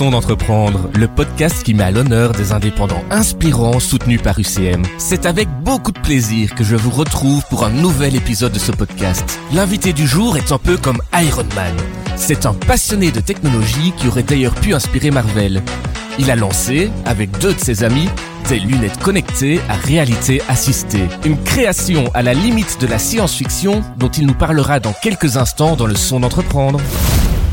Son d'entreprendre, le podcast qui met à l'honneur des indépendants inspirants soutenus par UCM. C'est avec beaucoup de plaisir que je vous retrouve pour un nouvel épisode de ce podcast. L'invité du jour est un peu comme Iron Man. C'est un passionné de technologie qui aurait d'ailleurs pu inspirer Marvel. Il a lancé, avec deux de ses amis, des lunettes connectées à réalité assistée. Une création à la limite de la science-fiction dont il nous parlera dans quelques instants dans le son d'entreprendre.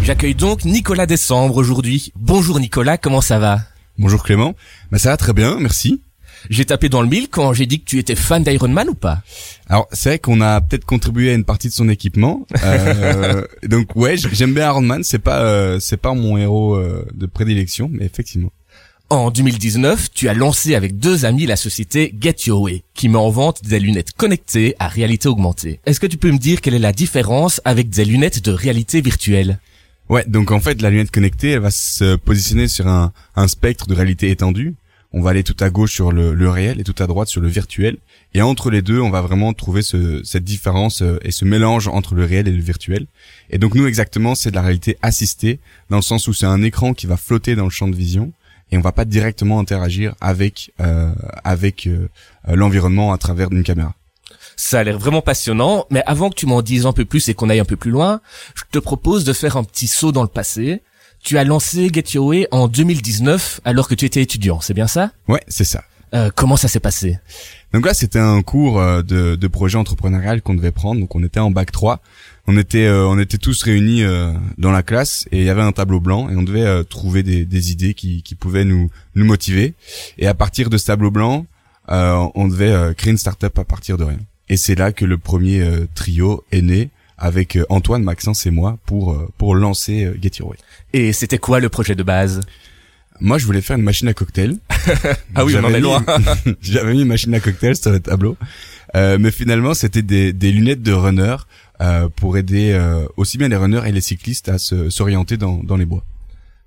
J'accueille donc Nicolas Décembre aujourd'hui. Bonjour Nicolas, comment ça va? Bonjour Clément. Bah ça va très bien, merci. J'ai tapé dans le mille quand j'ai dit que tu étais fan d'Iron Man ou pas? Alors c'est vrai qu'on a peut-être contribué à une partie de son équipement. Euh, donc ouais, j'aime bien Iron Man. C'est pas euh, c'est pas mon héros euh, de prédilection, mais effectivement. En 2019, tu as lancé avec deux amis la société Get Your Way, qui met en vente des lunettes connectées à réalité augmentée. Est-ce que tu peux me dire quelle est la différence avec des lunettes de réalité virtuelle? Ouais, donc en fait, la lunette connectée, elle va se positionner sur un, un spectre de réalité étendue. On va aller tout à gauche sur le, le, réel et tout à droite sur le virtuel. Et entre les deux, on va vraiment trouver ce, cette différence euh, et ce mélange entre le réel et le virtuel. Et donc nous, exactement, c'est de la réalité assistée, dans le sens où c'est un écran qui va flotter dans le champ de vision et on va pas directement interagir avec euh, avec euh, l'environnement à travers une caméra. Ça a l'air vraiment passionnant, mais avant que tu m'en dises un peu plus et qu'on aille un peu plus loin, je te propose de faire un petit saut dans le passé. Tu as lancé Get Your Way en 2019 alors que tu étais étudiant, c'est bien ça? Ouais, c'est ça. Euh, comment ça s'est passé? Donc là, c'était un cours euh, de, de projet entrepreneurial qu'on devait prendre. Donc on était en bac 3. On était euh, on était tous réunis euh, dans la classe et il y avait un tableau blanc et on devait euh, trouver des, des idées qui, qui pouvaient nous nous motiver. Et à partir de ce tableau blanc, on devait créer une start-up à partir de rien. Et c'est là que le premier euh, trio est né avec euh, Antoine, Maxence et moi pour euh, pour lancer Get Your Way. Et c'était quoi le projet de base? Moi, je voulais faire une machine à cocktail. ah oui, on en est loin. J'avais mis une machine à cocktail sur le tableau, mais finalement, c'était des, des lunettes de runner pour aider aussi bien les runners et les cyclistes à s'orienter dans dans les bois.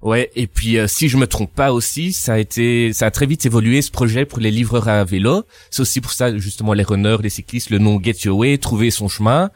Ouais, et puis euh, si je me trompe pas aussi, ça a été, ça a très vite évolué ce projet pour les livreurs à vélo. C'est aussi pour ça justement les runners, les cyclistes, le nom Get Your Way, trouver son chemin.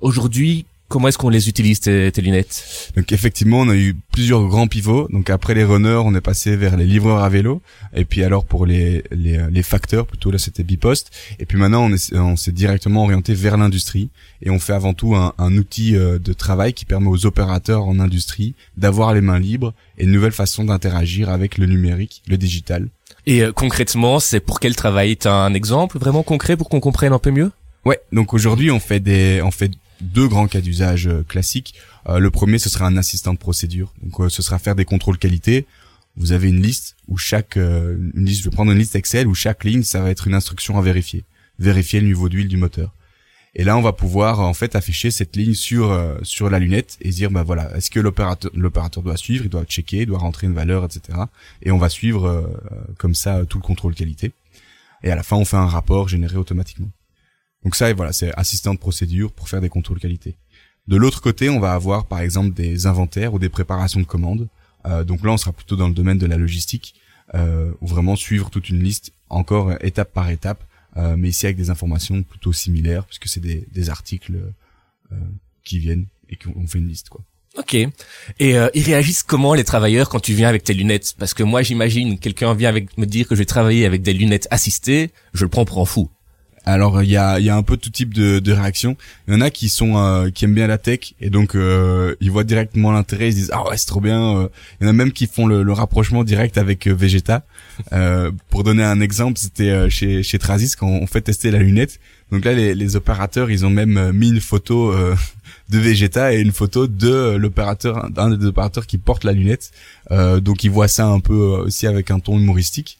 Aujourd'hui, Comment est-ce qu'on les utilise tes, tes, lunettes? Donc effectivement, on a eu plusieurs grands pivots. Donc après les runners, on est passé vers les livreurs à vélo. Et puis alors pour les les, les facteurs, plutôt là c'était Bipost. Et puis maintenant on on s'est directement orienté vers l'industrie et on fait avant tout un, un, outil euh, de travail qui permet aux opérateurs en industrie d'avoir les mains libres et une nouvelle façon d'interagir avec le numérique, le digital. Et euh, concrètement, c'est pour quel travail? T'as un exemple vraiment concret pour qu'on comprenne un peu mieux? Ouais, donc aujourd'hui on fait des on fait deux grands cas d'usage euh, classiques. Euh, le premier, ce sera un assistant de procédure. Donc, euh, ce sera faire des contrôles qualité. Vous avez une liste où chaque une liste, je vais prendre une liste Excel où chaque ligne, ça va être une instruction à vérifier. Vérifier le niveau d'huile du moteur. Et là, on va pouvoir en fait afficher cette ligne sur sur la lunette et dire bah voilà, est-ce que l'opérateur l'opérateur doit suivre, il doit checker, il doit rentrer une valeur, etc. Et on va suivre comme ça tout le contrôle qualité. Et à la fin, on fait un rapport généré automatiquement. Donc ça, voilà, c'est assistant de procédure pour faire des contrôles qualité. De l'autre côté, on va avoir par exemple des inventaires ou des préparations de commandes. Euh, donc là, on sera plutôt dans le domaine de la logistique, euh, vraiment suivre toute une liste, encore étape par étape, euh, mais ici avec des informations plutôt similaires, puisque c'est des, des, articles euh, qui viennent et qu'on fait une liste, quoi. Ok. Et euh, ils réagissent comment les travailleurs quand tu viens avec tes lunettes? Parce que moi, j'imagine quelqu'un vient avec me dire que je vais travailler avec des lunettes assistées, je le prends pour un fou. Alors il y a, y a un peu tout type de, de réactions. Il y en a qui sont euh, qui aiment bien la tech et donc euh, ils voient directement l'intérêt. Ils se disent ah ouais c'est trop bien. Euh. Il y en a même qui font le, le rapprochement direct avec Vegeta. pour donner un exemple, c'était chez chez Trasis quand on fait tester la lunette. Donc là les, les opérateurs ils ont même mis une photo de Vegeta et une photo de l'opérateur d'un des opérateurs qui porte la lunette. donc ils voient ça un peu aussi avec un ton humoristique.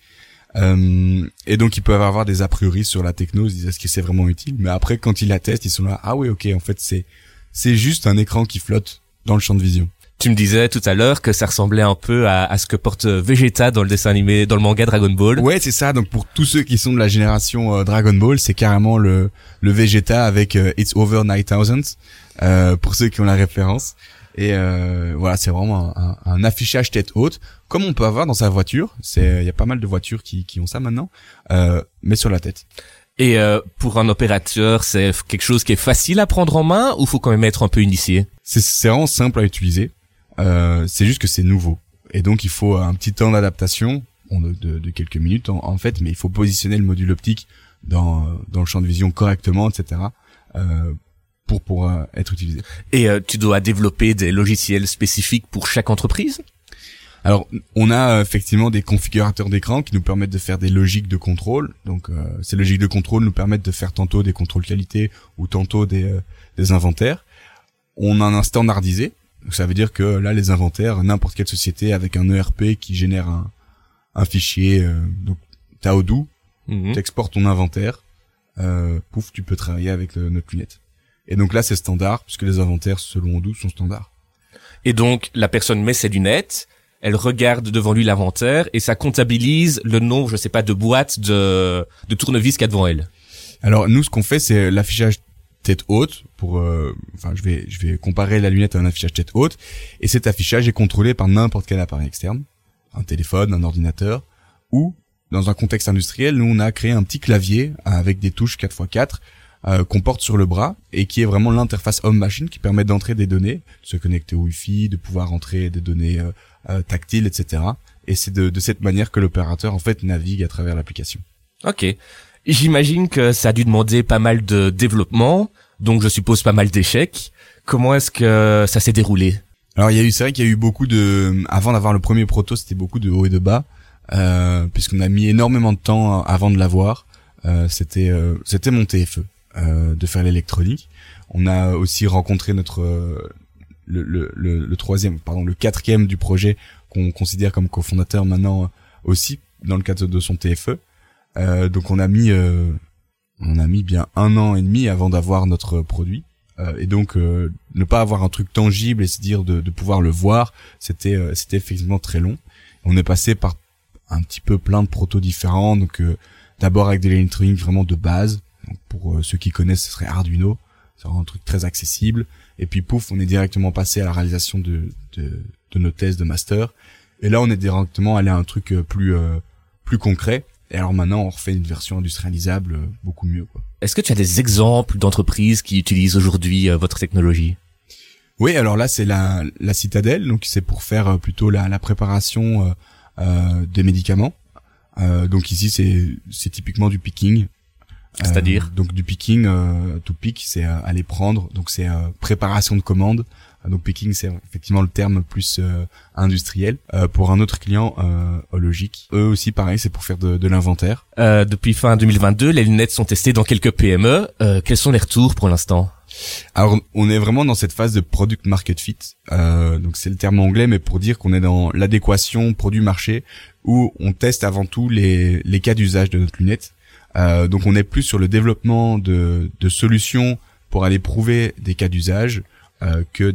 Euh, et donc ils peuvent avoir des a priori sur la techno, ils disent est-ce que c'est vraiment utile? Mais après quand ils la testent, ils sont là ah oui ok en fait c'est c'est juste un écran qui flotte dans le champ de vision. Tu me disais tout à l'heure que ça ressemblait un peu à, à, ce que porte Vegeta dans le dessin animé, dans le manga Dragon Ball. Ouais, c'est ça. Donc pour tous ceux qui sont de la génération euh, Dragon Ball, c'est carrément le le Vegeta avec euh, It's Over 9000 euh, pour ceux qui ont la référence. Et euh, voilà, c'est vraiment un, un, affichage tête haute, comme on peut avoir dans sa voiture. C'est, il y a pas mal de voitures qui, qui ont ça maintenant, euh, mais sur la tête. Et euh, pour un opérateur, c'est quelque chose qui est facile à prendre en main ou faut quand même être un peu initié? C'est vraiment simple à utiliser. Euh, c'est juste que c'est nouveau. et donc il faut un petit temps d'adaptation de, de, quelques minutes en, fait, mais il faut positionner le module optique dans dans le champ de vision correctement, etc. Euh, pour pour être utilisé. Et tu dois développer des logiciels spécifiques pour chaque entreprise? Alors, on a effectivement des configurateurs d'écran qui nous permettent de faire des logiques de contrôle. Donc, euh, ces logiques de contrôle nous permettent de faire tantôt des contrôles qualité ou tantôt des, euh, des inventaires. On en a un standardisé. Donc, ça veut dire que là, les inventaires, n'importe quelle société avec un ERP qui génère un, un fichier, euh, donc t'as Odoo, mhm. tu exportes ton inventaire, euh, pouf, tu peux travailler avec notre lunette. Et donc là, c'est standard puisque les inventaires selon Odoo sont standards. Et donc, la personne met ses lunettes, elle regarde devant lui l'inventaire et ça comptabilise le nombre, je sais pas, de boîtes de, de tournevis qu'il y a devant elle. Alors nous, ce qu'on fait, c'est l'affichage tête haute pour, euh, enfin, je vais, je vais comparer la lunette à un affichage tête haute et cet affichage est contrôlé par n'importe quel appareil externe, un téléphone, un ordinateur ou dans un contexte industriel, nous on a créé un petit clavier avec des touches 4x4 euh, qu'on porte sur le bras et qui est vraiment l'interface homme-machine qui permet d'entrer des données, de se connecter au Wi-Fi, de pouvoir entrer des données euh, euh, tactiles, etc. Et c'est de, de cette manière que l'opérateur en fait navigue à travers l'application. Ok. J'imagine que ça a dû demander pas mal de développement, donc je suppose pas mal d'échecs. Comment est-ce que ça s'est déroulé? Alors il y a eu, c'est vrai qu'il y a eu beaucoup de, avant d'avoir le premier proto, c'était beaucoup de haut et de bas, euh, puisqu'on a mis énormément de temps avant de l'avoir. Euh, c'était, euh, c'était mon TFE. Euh, de faire l'électronique. On a aussi rencontré notre euh, le, le, le, troisième, pardon, le quatrième du projet qu'on considère comme cofondateur maintenant euh, aussi dans le cadre de son TFE. Euh, donc on a mis on a mis bien un an et demi avant d'avoir notre produit. et donc ne pas avoir un truc tangible et se dire de, de pouvoir le voir, c'était c'était effectivement très long. On est passé par un petit peu plein de protos différents. Donc d'abord avec de l'électronique vraiment de base, pour euh, ceux qui connaissent, ce serait Arduino. C'est un truc très accessible. Et puis pouf, on est directement passé à la réalisation de, de, de nos thèses de master. Et là, on est directement allé à un truc euh, plus euh, plus concret. Et alors maintenant, on refait une version industrialisable beaucoup mieux. Est-ce que tu as des exemples d'entreprises qui utilisent aujourd'hui votre technologie? Oui, alors là, c'est la, la citadelle. Donc c'est pour faire plutôt la, la préparation euh, des médicaments. Euh, donc ici, c'est c'est typiquement du picking. C'est-à-dire euh, Donc du picking, euh, to pick, c'est euh, aller prendre. Donc c'est préparation de commande. Donc picking, c'est effectivement le terme plus industriel. pour un autre client logique, eux aussi pareil, c'est pour faire de, de l'inventaire. depuis fin 2022, les lunettes sont testées dans quelques PME. quels sont les retours pour l'instant? Alors, on est vraiment dans cette phase de product market fit. Euh, donc, c'est le terme anglais, mais pour dire qu'on est dans l'adéquation produit-marché, où on teste avant tout les, les cas d'usage de notre lunette. Euh, donc on est plus sur le développement de, de solutions pour aller prouver des cas d'usage euh, que,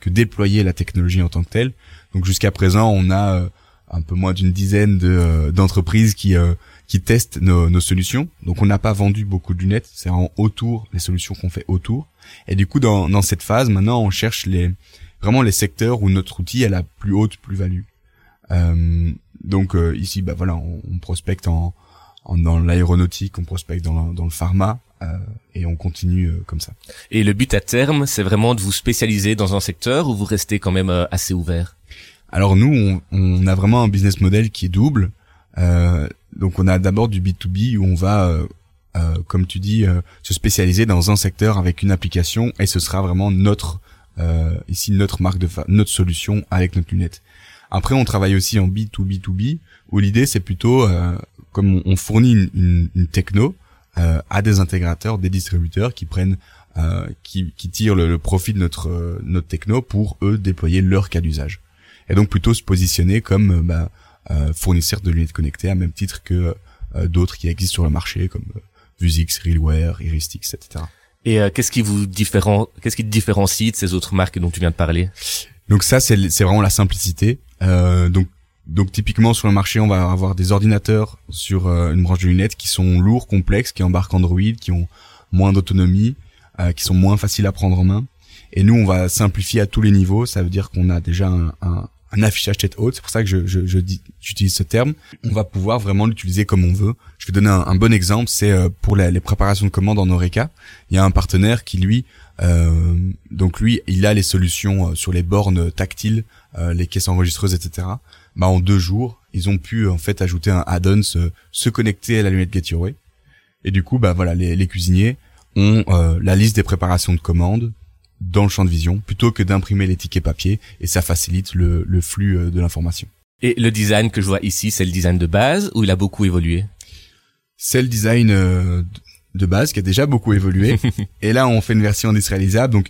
que déployer la technologie en tant que telle. Donc jusqu'à présent, on a euh, un peu moins d'une dizaine de, euh, d'entreprises qui, euh, qui testent nos, nos, solutions. Donc on n'a pas vendu beaucoup de lunettes, c'est en autour, les solutions qu'on fait autour. Et du coup, dans, dans cette phase, maintenant, on cherche les vraiment les secteurs où notre outil a la plus haute plus-value. donc ici, bah voilà, on, on prospecte en, dans l'aéronautique, on prospecte dans, dans le pharma, euh, et on continue euh, comme ça. Et le but à terme, c'est vraiment de vous spécialiser dans un secteur ou vous restez quand même euh, assez ouvert? Alors nous, on, on, a vraiment un business model qui est double. Euh, donc on a d'abord du B2B où on va, comme tu dis, se spécialiser dans un secteur avec une application et ce sera vraiment notre ici notre marque de notre solution avec notre lunette. Après, on travaille aussi en B2B2B où l'idée c'est plutôt comme on, fournit une, une, techno euh, à des intégrateurs, des distributeurs qui prennent, euh, qui, qui, tirent le, profit de notre euh, notre techno pour eux déployer leur cas d'usage. Et donc plutôt se positionner comme euh, bah, euh, fournisseur de lunettes connectées à même titre que d'autres qui existent sur le marché comme Vuzix, Realwear, Iristix, etc. Et qu'est-ce qui vous différen... qu'est-ce qui te différencie de ces autres marques dont tu viens de parler? Donc ça c'est c'est vraiment la simplicité. donc donc typiquement sur le marché, on va avoir des ordinateurs sur euh, une branche de lunettes qui sont lourds, complexes, qui embarquent Android, qui ont moins d'autonomie, euh, qui sont moins faciles à prendre en main. Et nous, on va simplifier à tous les niveaux. Ça veut dire qu'on a déjà un, affichage tête haute. C'est pour ça que je, dis, j'utilise ce terme. On va pouvoir vraiment l'utiliser comme on veut. Je vais donner un, bon exemple. C'est euh, pour les préparations de commandes en Oreca. Il y a un partenaire qui lui, donc lui, il a les solutions sur les bornes tactiles, les caisses enregistreuses, etc. Bah en deux jours, ils ont pu en fait ajouter un add-on, se, se, connecter à la lunette Get Your Way. Et du coup, bah voilà, les, les cuisiniers ont la liste des préparations de commandes, dans le champ de vision plutôt que d'imprimer les tickets papier et ça facilite le, le flux euh, de l'information. Et le design que je vois ici, c'est le design de base ou il a beaucoup évolué? C'est le design euh, de base qui a déjà beaucoup évolué. et là, on fait une version industrialisable, donc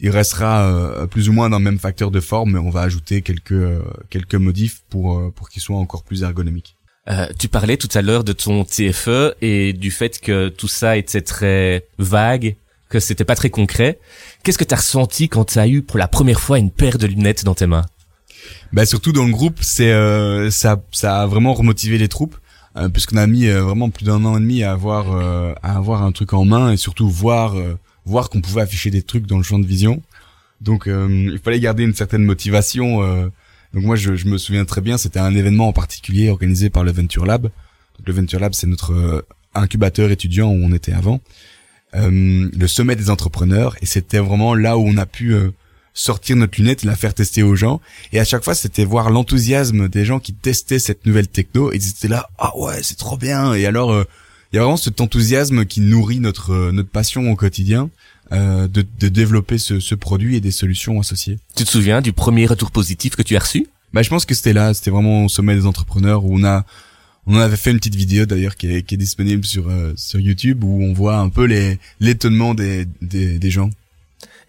il restera euh, plus ou moins dans le même facteur de forme, mais on va ajouter quelques quelques modifs pour pour qu'il soit encore plus ergonomique. Euh, tu parlais tout à l'heure de ton TFE et du fait que tout ça était très vague que c'était pas très concret. Qu'est-ce que tu as ressenti quand tu as eu pour la première fois une paire de lunettes dans tes mains? Bah surtout dans le groupe, c'est euh, ça ça a vraiment remotivé les troupes euh, puisqu'on a mis euh, vraiment plus d'un an et demi à avoir euh, à avoir un truc en main et surtout voir voir qu'on pouvait afficher des trucs dans le champ de vision. Donc il fallait garder une certaine motivation donc moi je, je, me souviens très bien, c'était un événement en particulier organisé par le Venture Lab. Le Venture Lab c'est notre incubateur étudiant où on était avant euh, le sommet des entrepreneurs et c'était vraiment là où on a pu euh, sortir notre lunette et la faire tester aux gens et à chaque fois c'était voir l'enthousiasme des gens qui testaient cette nouvelle techno et ils étaient là ah ouais c'est trop bien et alors euh, il y a vraiment cet enthousiasme qui nourrit notre notre passion au quotidien de, de développer ce, ce produit et des solutions associées. Tu te souviens du premier retour positif que tu as reçu? Bah je pense que c'était là, c'était vraiment au sommet des entrepreneurs où on a on avait fait une petite vidéo d'ailleurs qui est, qui est disponible sur euh, sur YouTube où on voit un peu les l'étonnement des, des, des gens.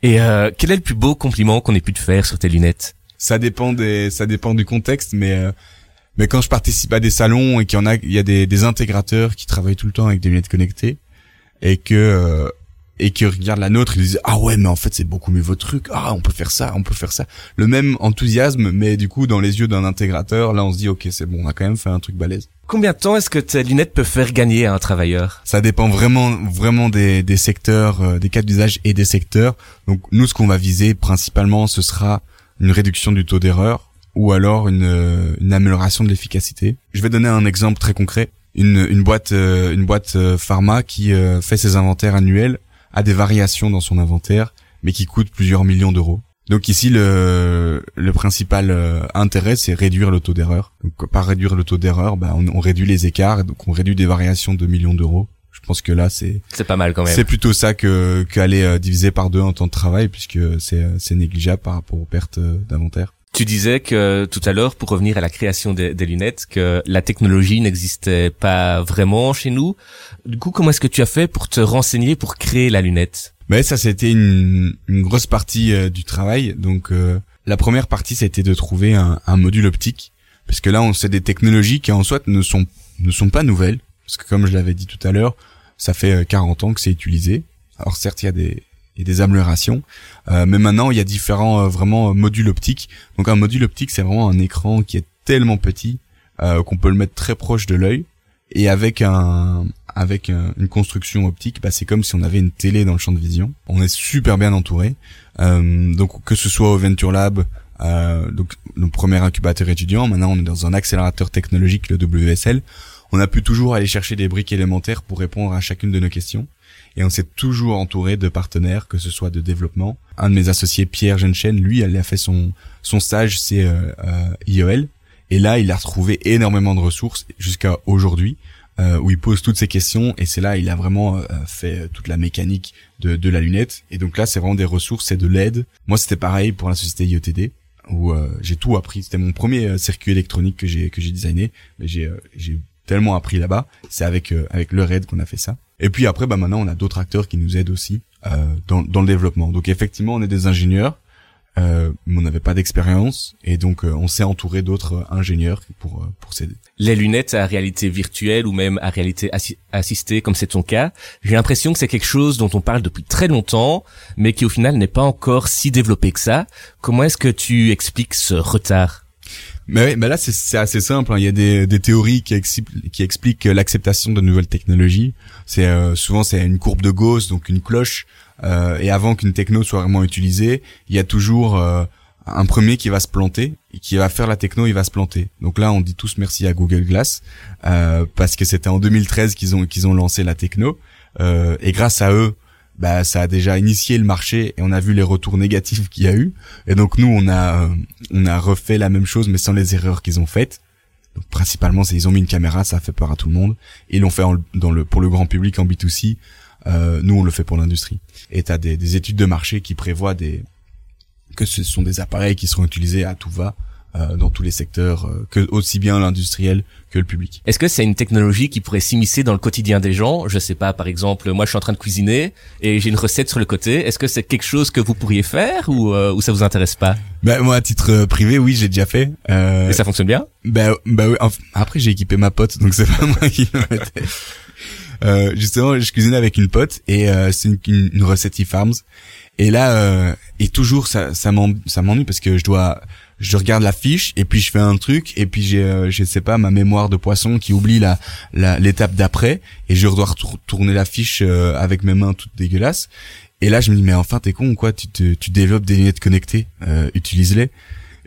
Et euh, quel est le plus beau compliment qu'on ait pu te faire sur tes lunettes? Ça dépend des ça dépend du contexte, mais euh, mais quand je participe à des salons et qu'il y en a il y a des, des intégrateurs qui travaillent tout le temps avec des lunettes connectées et que euh, et qui regardent la nôtre, ils disent ah ouais mais en fait c'est beaucoup mieux votre truc, ah on peut faire ça, on peut faire ça. Le même enthousiasme, mais du coup dans les yeux d'un intégrateur, là on se dit ok c'est bon, on a quand même fait un truc balèze. Combien de temps est-ce que tes lunettes peuvent faire gagner à un travailleur? Ça dépend vraiment vraiment des, des secteurs, euh, des cas d'usage et des secteurs. Donc nous ce qu'on va viser principalement ce sera une réduction du taux d'erreur ou alors une, euh, une amélioration de l'efficacité. Je vais donner un exemple très concret. Une, une boîte euh, une boîte pharma qui fait ses inventaires annuels a des variations dans son inventaire, mais qui coûtent plusieurs millions d'euros. Donc ici, le, le principal euh, intérêt, c'est réduire le taux d'erreur. Donc par réduire le taux d'erreur, bah, on, réduit les écarts, donc on réduit des variations de millions d'euros. Je pense que là, c'est c'est pas mal quand même. C'est plutôt ça que qu'aller euh, diviser par deux en temps de travail, puisque c'est c'est négligeable par rapport aux pertes euh, d'inventaire. Tu disais que tout à l'heure, pour revenir à la création des, des, lunettes, que la technologie n'existait pas vraiment chez nous. Du coup, comment est-ce que tu as fait pour te renseigner pour créer la lunette? Mais ça, c'était une, une, grosse partie euh, du travail. Donc, euh, la première partie, c'était de trouver un, un, module optique, parce que là, on sait des technologies qui en soi ne sont ne sont pas nouvelles, parce que comme je l'avais dit tout à l'heure, ça fait 40 euh, ans que c'est utilisé. Alors certes, il y a des des améliorations. Euh, mais maintenant, il y a différents euh, vraiment modules optiques. Donc un module optique, c'est vraiment un écran qui est tellement petit euh, qu'on peut le mettre très proche de l'œil. Et avec un avec une construction optique, bah, c'est comme si on avait une télé dans le champ de vision. On est super bien entouré. donc que ce soit au Venture Lab, donc nos premier incubateur étudiant, maintenant on est dans un accélérateur technologique, le WSL. On a pu toujours aller chercher des briques élémentaires pour répondre à chacune de nos questions et on s'est toujours entouré de partenaires, que ce soit de développement. Un de mes associés, Pierre Genchen, lui, il a fait son son stage, c'est euh, euh IEL, et là, il a retrouvé énormément de ressources jusqu'à aujourd'hui. Euh, où il pose toutes ces questions. Et c'est là il a vraiment euh, fait toute la mécanique de, de la lunette. Et donc là c'est vraiment des ressources c'est de l'aide. Moi c'était pareil pour la société IETD où euh, j'ai tout appris. C'était mon premier circuit électronique que j'ai que j'ai designé. J'ai j'ai tellement appris là-bas c'est avec avec leur aide qu'on a fait ça et puis après, bah maintenant, on a d'autres acteurs qui nous aident aussi euh, dans, dans le développement. Donc effectivement, on est des ingénieurs, euh, mais on n'avait pas d'expérience, et donc euh, on s'est entouré d'autres ingénieurs pour euh, pour s'aider. Les lunettes à réalité virtuelle ou même à réalité assistée, comme c'est ton cas, j'ai l'impression que c'est quelque chose dont on parle depuis très longtemps, mais qui au final n'est pas encore si développé que ça. Comment est-ce que tu expliques ce retard? Mais, mais là, c'est assez simple. Hein. Il y a des, des théories qui, qui expliquent l'acceptation de nouvelles technologies. C'est euh, souvent c'est une courbe de Gauss, donc une cloche. Euh, et avant qu'une techno soit vraiment utilisée, il y a toujours euh, un premier qui va se planter qui va faire la techno il va se planter donc là on dit tous merci à Google Glass euh, parce que c'était en 2013 qu'ils ont qu'ils ont lancé la techno euh, et grâce à eux bah ça a déjà initié le marché et on a vu les retours négatifs qu'il y a eu. Et donc nous on a euh, on a refait la même chose mais sans les erreurs qu'ils ont faites. Donc principalement c'est ils ont mis une caméra ça a fait peur à tout le monde. Et ils l'ont fait dans le pour le grand public en B2C euh, nous on le fait pour l'industrie. Et t'as des, des études de marché qui prévoient des que ce sont des appareils qui seront utilisés à tout va euh, dans tous les secteurs, euh, que aussi bien l'industriel que le public. Est-ce que c'est une technologie qui pourrait s'immiscer dans le quotidien des gens? Je sais pas, par exemple, moi je suis en train de cuisiner et j'ai une recette sur le côté. Est-ce que c'est quelque chose que vous pourriez faire ou, euh, ou ça vous intéresse pas? Bah moi à titre euh, privé, oui, j'ai déjà fait. Euh, Et ça fonctionne bien? Bah bah oui, après j'ai équipé ma pote, donc c'est pas moi qui le mettais. Euh, justement, je cuisinais avec une pote et euh, c'est une, une, une recette e-farms. Et là, euh, et toujours ça ça m'ennuie parce que je dois je regarde la fiche et puis je fais un truc et puis j'ai euh, je sais pas ma mémoire de poisson qui oublie la la- l'étape d'après et je dois retour- tourner la fiche euh, avec mes mains toutes dégueulasses et là je me dis mais enfin t'es con ou quoi? Tu te, tu développes des lunettes connectées euh, utilise-les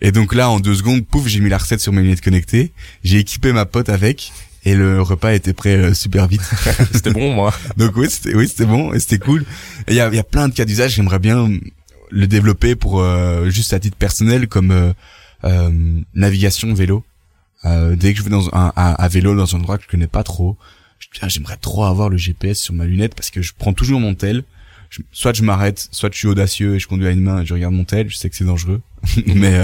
et donc là en deux secondes pouf j'ai mis la recette sur mes lunettes connectées j'ai équipé ma pote avec et le repas était prêt euh, super vite C'était bon, moi. donc oui, c'était oui, c'était bon et c'était cool. Et Il y a, il y a plein de cas d'usage. J'aimerais bien le développer pour euh, juste à titre personnel comme euh, euh, navigation vélo. Euh, dès que je vais dans un à, vélo dans un endroit que je connais pas trop, ah, j'aimerais trop avoir le GPS sur ma lunette parce que je prends toujours mon tel. Soit je m'arrête, soit je suis audacieux et je conduis à une main et je regarde mon tel. Je sais que c'est dangereux, mais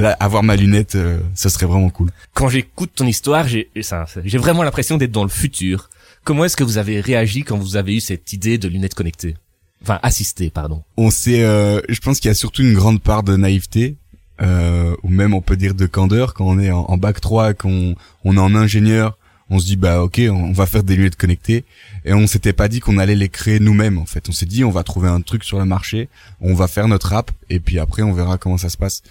là avoir ma lunette, euh, ça serait vraiment cool. Quand j'écoute ton histoire, j'ai j'ai vraiment l'impression d'être dans le futur. Comment est-ce que vous avez réagi quand vous avez eu cette idée de lunettes connectées? Enfin, assistées, pardon. on sait euh, je pense qu'il y a surtout une grande part de naïveté euh, ou même on peut dire de candeur quand on est en, en bac 3 qu'on on est en ingénieur on se dit bah ok on va faire des lunettes connectées et on s'était pas dit qu'on allait les créer nous-mêmes en fait. On s'est dit on va trouver un truc sur le marché on va faire notre app et puis après on verra comment ça se passe.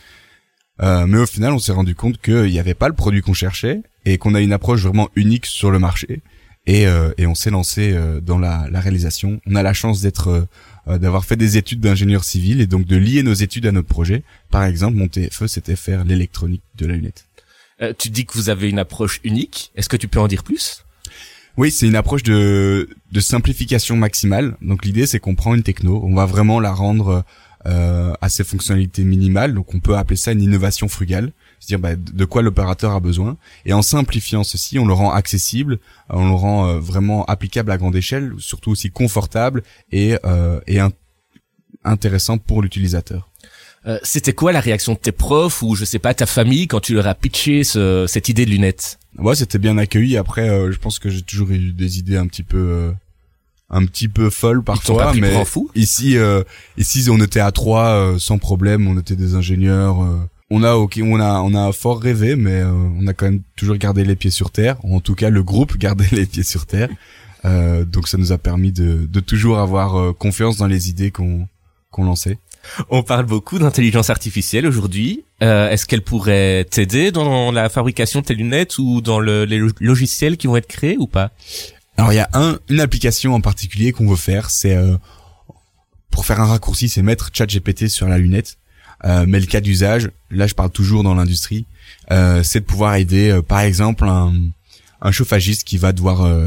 Euh, mais au final on s'est rendu compte qu'il n'y avait pas le produit qu'on cherchait et qu'on a une approche vraiment unique sur le marché et, euh, et on s'est lancé euh, dans la, la réalisation on a la chance d'être euh, d'avoir fait des études d'ingénieur civil et donc de lier nos études à notre projet. Par exemple, mon TFE, c'était faire l'électronique de la lunette. Euh, tu dis que vous avez une approche unique. Est-ce que tu peux en dire plus? Oui, c'est une approche de, de simplification maximale. Donc l'idée, c'est qu'on prend une techno, on va vraiment la rendre euh, à ses fonctionnalités minimales. Donc on peut appeler ça une innovation frugale. C'est-à-dire bah, de quoi l'opérateur a besoin. Et en simplifiant ceci, on le rend accessible, on le rend euh, vraiment applicable à grande échelle, surtout aussi confortable et, euh, et in- intéressant pour l'utilisateur. Euh, C'était quoi la réaction de tes profs ou je sais pas ta famille quand tu leur as pitché ce- cette idée de lunettes? Ouais, c'était bien accueilli. Après, euh, je pense que j'ai toujours eu des idées un petit peu, euh, un petit peu folles parfois, mais fou? ici, euh, ici, on était à trois euh, sans problème. On était des ingénieurs. euh, on a, ok, on a, on a fort rêvé, mais euh, on a quand même toujours gardé les pieds sur terre. En tout cas, le groupe gardait les pieds sur terre. Euh, donc, ça nous a permis de, de toujours avoir euh, confiance dans les idées qu'on, qu'on lançait. On parle beaucoup d'intelligence artificielle aujourd'hui. Euh, Est-ce qu'elle pourrait t'aider dans la fabrication de tes lunettes ou dans le- les lo- logiciels qui vont être créés ou pas? Alors il y a un, une application en particulier qu'on veut faire, c'est euh, pour faire un raccourci, c'est mettre ChatGPT sur la lunette. Euh, mais le cas d'usage, là je parle toujours dans l'industrie, euh, c'est de pouvoir aider, euh, par exemple un, un chauffagiste qui va devoir euh,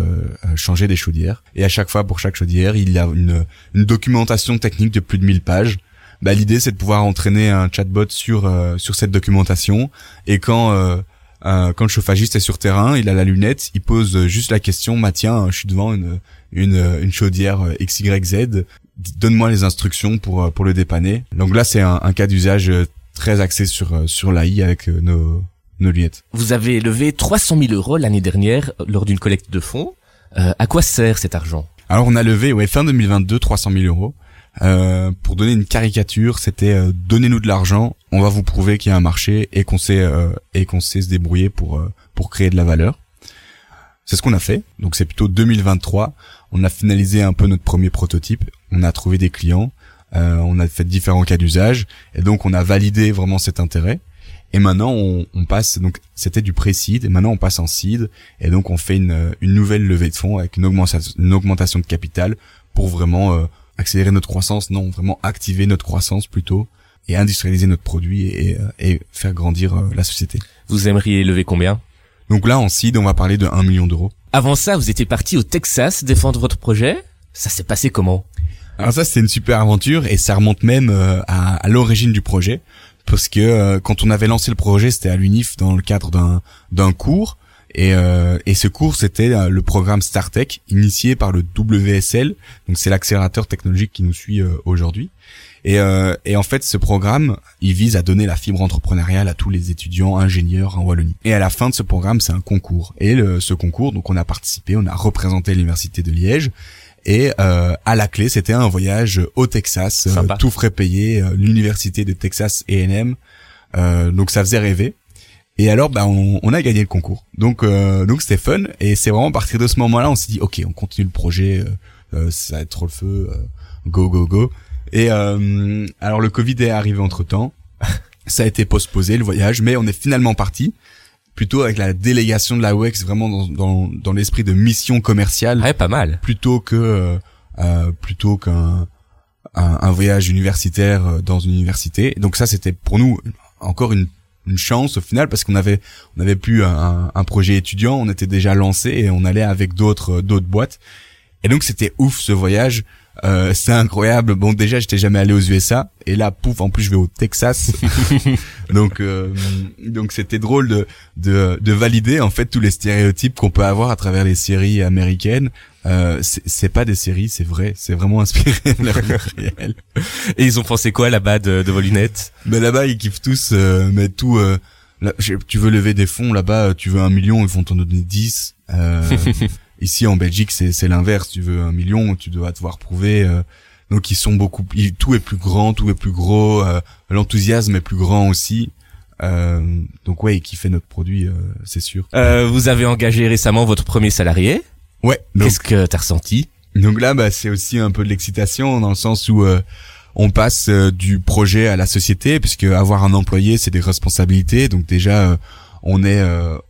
changer des chaudières. Et à chaque fois pour chaque chaudière, il y a une, une documentation technique de plus de 1000 pages. Bah, l'idée c'est de pouvoir entraîner un chatbot sur euh, sur cette documentation et quand euh, quand le chauffagiste est sur terrain, il a la lunette, il pose juste la question, bah tiens, je suis devant une une, une chaudière XYZ, donne-moi les instructions pour euh, pour le dépanner. Donc là, c'est un, un cas d'usage euh, très axé sur euh, sur l'AI avec nos nos lunettes. Vous avez levé 300 000 euros l'année dernière lors d'une collecte de fonds. Euh, à quoi sert cet argent? Alors on a levé, ouais, fin 2022, 300 000 euros. Euh, pour donner une caricature, c'était euh, donnez-nous de l'argent, on va vous prouver qu'il y a un marché et qu'on sait euh, et qu'on sait se débrouiller pour euh, pour créer de la valeur. C'est ce qu'on a fait. Donc c'est plutôt 2023. On a finalisé un peu notre premier prototype. On a trouvé des clients. euh, on a fait différents cas d'usage et donc on a validé vraiment cet intérêt. Et maintenant on, on passe donc c'était du pré-seed et maintenant on passe en seed et donc on fait une, une nouvelle levée de fonds avec une augmentation, une augmentation de capital pour vraiment euh, accélérer notre croissance, non vraiment activer notre croissance plutôt et industrialiser notre produit et, et faire grandir la société. Vous aimeriez lever combien? Donc là, en seed, on va parler de 1 million d'euros. Avant ça, vous étiez parti au Texas défendre votre projet? Ça s'est passé comment? Alors ça, c'était une super aventure et ça remonte même à, à l'origine du projet parce que quand on avait lancé le projet, c'était à l'UNIF dans le cadre d'un d'un cours et, euh, et ce cours, c'était euh, le programme StarTech, initié par le WSL, donc c'est l'accélérateur technologique qui nous suit euh, aujourd'hui. Et, euh, et, en fait, ce programme, il vise à donner la fibre entrepreneuriale à tous les étudiants ingénieurs en Wallonie. Et à la fin de ce programme, c'est un concours. Et ce concours, donc on a participé, on a représenté l'université de Liège. Et euh, à la clé, c'était un voyage au Texas, tout frais payé, l'université de Texas A&M. donc ça faisait rêver. Et alors, bah, on, on, a gagné le concours. Donc, euh, donc c'était fun. Et c'est vraiment à partir de ce moment-là, on s'est dit, ok, on continue le projet. Euh, euh ça va être trop le feu. Euh, go, go, go. Et euh, alors, le Covid est arrivé entre temps. ça a été postposé le voyage, mais on est finalement parti. Plutôt avec la délégation de la WEX, vraiment dans, dans, dans l'esprit de mission commerciale. Ouais, pas mal. Plutôt que plutôt qu'un un, un, voyage universitaire dans une université. Donc ça, c'était pour nous encore une une chance au final parce qu'on avait on avait plus un, un, projet étudiant, on était déjà lancé et on allait avec d'autres d'autres boîtes. Et donc c'était ouf ce voyage. Euh, c'est incroyable. Bon déjà j'étais jamais allé aux USA et là pouf en plus je vais au Texas. donc euh, donc c'était drôle de, de de valider en fait tous les stéréotypes qu'on peut avoir à travers les séries américaines euh, c'est pas des séries, c'est vrai, c'est vraiment inspiré de la vie réelle. Et ils ont pensé quoi là-bas de, de vos lunettes? Ben là-bas ils kiffent tous, euh, mais tout. Euh, tu veux lever des fonds là-bas, tu veux un million, ils vont t'en donner 10. Euh, ici en Belgique c'est l'inverse, tu veux un million, tu dois devoir prouver. Euh, donc ils sont beaucoup, tout est plus grand, tout est plus gros, l'enthousiasme est plus grand aussi. donc ouais, qui fait notre produit, c'est sûr. vous avez engagé récemment votre premier salarié Ouais. Qu'est-ce que t'as ressenti? Donc là, bah, c'est aussi un peu de l'excitation dans le sens où euh, on passe euh, du projet à la société, puisque avoir un employé, c'est des responsabilités. Donc déjà, euh, on est, bah,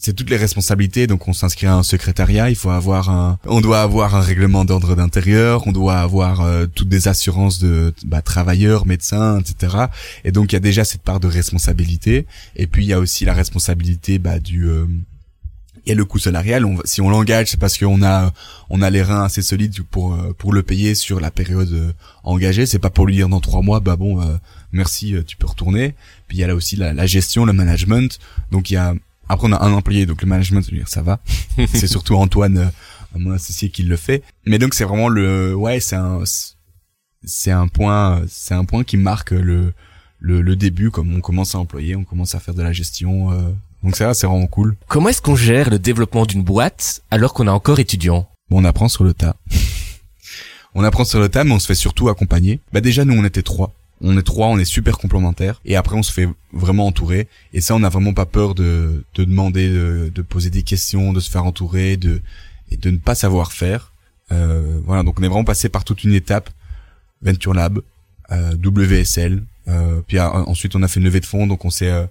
c'est toutes les responsabilités. Donc on s'inscrit à un secrétariat. Il faut avoir un, on doit avoir un règlement d'ordre d'intérieur. On doit avoir toutes des assurances de bah, travailleurs, médecins, etc. Et donc il y a déjà cette part de responsabilité. Et puis il y a aussi la responsabilité bah, du et le coût salarial, on, si on l'engage, c'est parce qu'on a on a les reins assez solides pour euh, pour le payer sur la période euh, engagée. C'est pas pour lui dire dans trois mois, bah bon, euh, merci, tu peux retourner. Puis il y a là aussi la, la, gestion, le management. Donc il y a après on a un employé, donc le management, je veux dire, ça va. c'est surtout Antoine, mon associé, qui le fait. Mais donc c'est vraiment le ouais, c'est un c'est un point c'est un point qui marque le, le le début comme on commence à employer, on commence à faire de la gestion donc ça, c'est vraiment cool. Comment est-ce qu'on gère le développement d'une boîte alors qu'on est encore étudiant? Bon, On apprend sur le tas. on apprend sur le tas, mais on se fait surtout accompagner. Bah déjà, nous, on était trois. On est trois, on est super complémentaires. Et après, on se fait vraiment entourer. Et ça, on n'a vraiment pas peur de, de demander, de, poser des questions, de se faire entourer, de et de ne pas savoir faire. Euh, voilà, donc on est vraiment passé par toute une étape. Venture Lab, euh, WSL. Euh, puis ensuite, on a fait une levée de fonds, donc on s'est euh,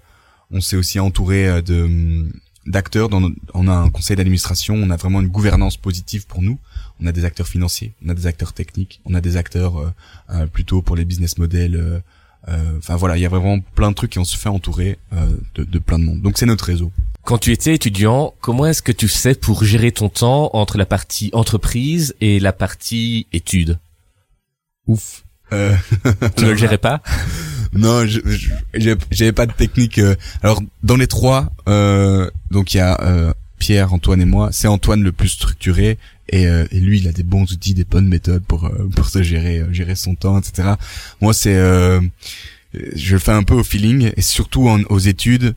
on s'est aussi entouré euh, de d'acteurs. On a un conseil d'administration. On a vraiment une gouvernance positive pour nous. On a des acteurs financiers, on a des acteurs techniques, on a des acteurs euh, euh, plutôt pour les business models. Enfin voilà, il y a vraiment plein de trucs et on se fait entourer de, de plein de monde. Donc c'est notre réseau. Quand tu étais étudiant, comment est-ce que tu fais pour gérer ton temps entre la partie entreprise et la partie études? Ouf. Euh... tu ne le gérais pas? Non, j'avais pas de technique. Euh. Alors dans les trois, euh, donc il y a euh, Pierre, Antoine et moi. C'est Antoine le plus structuré et, et, lui il a des bons outils, des bonnes méthodes pour pour se gérer gérer son temps, etc. Moi c'est je le fais un peu au feeling et surtout aux études.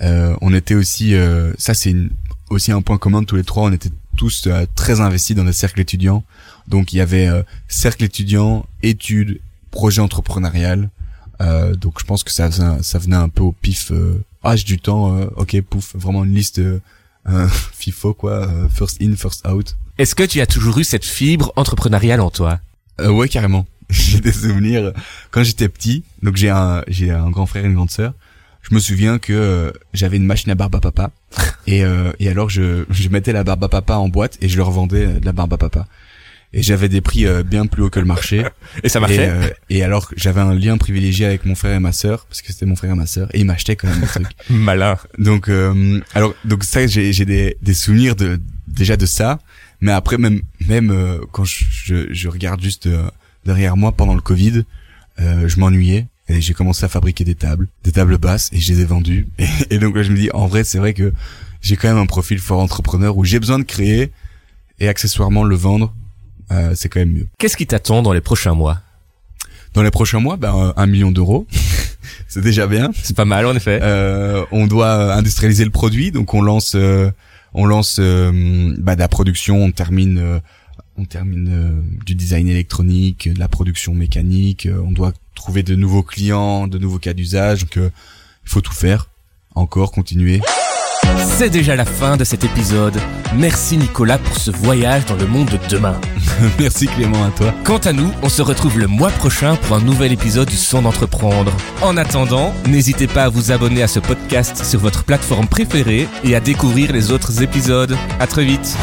on était aussi ça c'est aussi un point commun de tous les trois. On était tous très investis dans le cercle étudiant. Donc il y avait cercle étudiant, études, projet entrepreneurial. Euh, donc je pense que ça, ça venait un peu au pif. Euh, ah, j'ai du temps, euh, ok, pouf, vraiment une liste euh, FIFO quoi, first in, first out. Est-ce que tu as toujours eu cette fibre entrepreneuriale en toi? Ouais, carrément. j'ai des souvenirs quand j'étais petit. Donc j'ai un j'ai un grand frère et une grande sœur. Je me souviens que j'avais une machine à barbe à papa et et alors je je mettais la barbe à papa en boîte et je leur vendais de la barbe à papa. Et j'avais des prix euh, bien plus hauts que le marché. Et ça Et, marchait euh, et alors j'avais un lien privilégié avec mon frère et ma sœur parce que c'était mon frère et ma sœur et ils m'achetaient quand même des trucs. Malin. Donc euh, alors donc ça j'ai j'ai des des souvenirs de déjà de ça, mais après même même euh, quand je, je je regarde juste euh, derrière moi pendant le Covid, euh, je m'ennuyais et j'ai commencé à fabriquer des tables, des tables basses et je les ai vendues et, et donc là je me dis en vrai c'est vrai que j'ai quand même un profil fort entrepreneur où j'ai besoin de créer et accessoirement le vendre, euh, c'est quand même mieux. Qu'est-ce qui t'attend dans les prochains mois? Dans les prochains mois, ben, euh, un million d'euros, c'est déjà bien. C'est pas mal en effet. Euh, on doit industrialiser le produit, donc on lance, euh, on lance euh, bah, de la production, on termine, euh, on termine euh, du design électronique, de la production mécanique. euh, on doit trouver de nouveaux clients, de nouveaux cas d'usage. Donc euh, il faut tout faire, encore continuer. C'est déjà la fin de cet épisode. Merci Nicolas pour ce voyage dans le monde de demain. Merci Clément à toi. Quant à nous, on se retrouve le mois prochain pour un nouvel épisode du Son d'entreprendre. En attendant, n'hésitez pas à vous abonner à ce podcast sur votre plateforme préférée et à découvrir les autres épisodes. À très vite.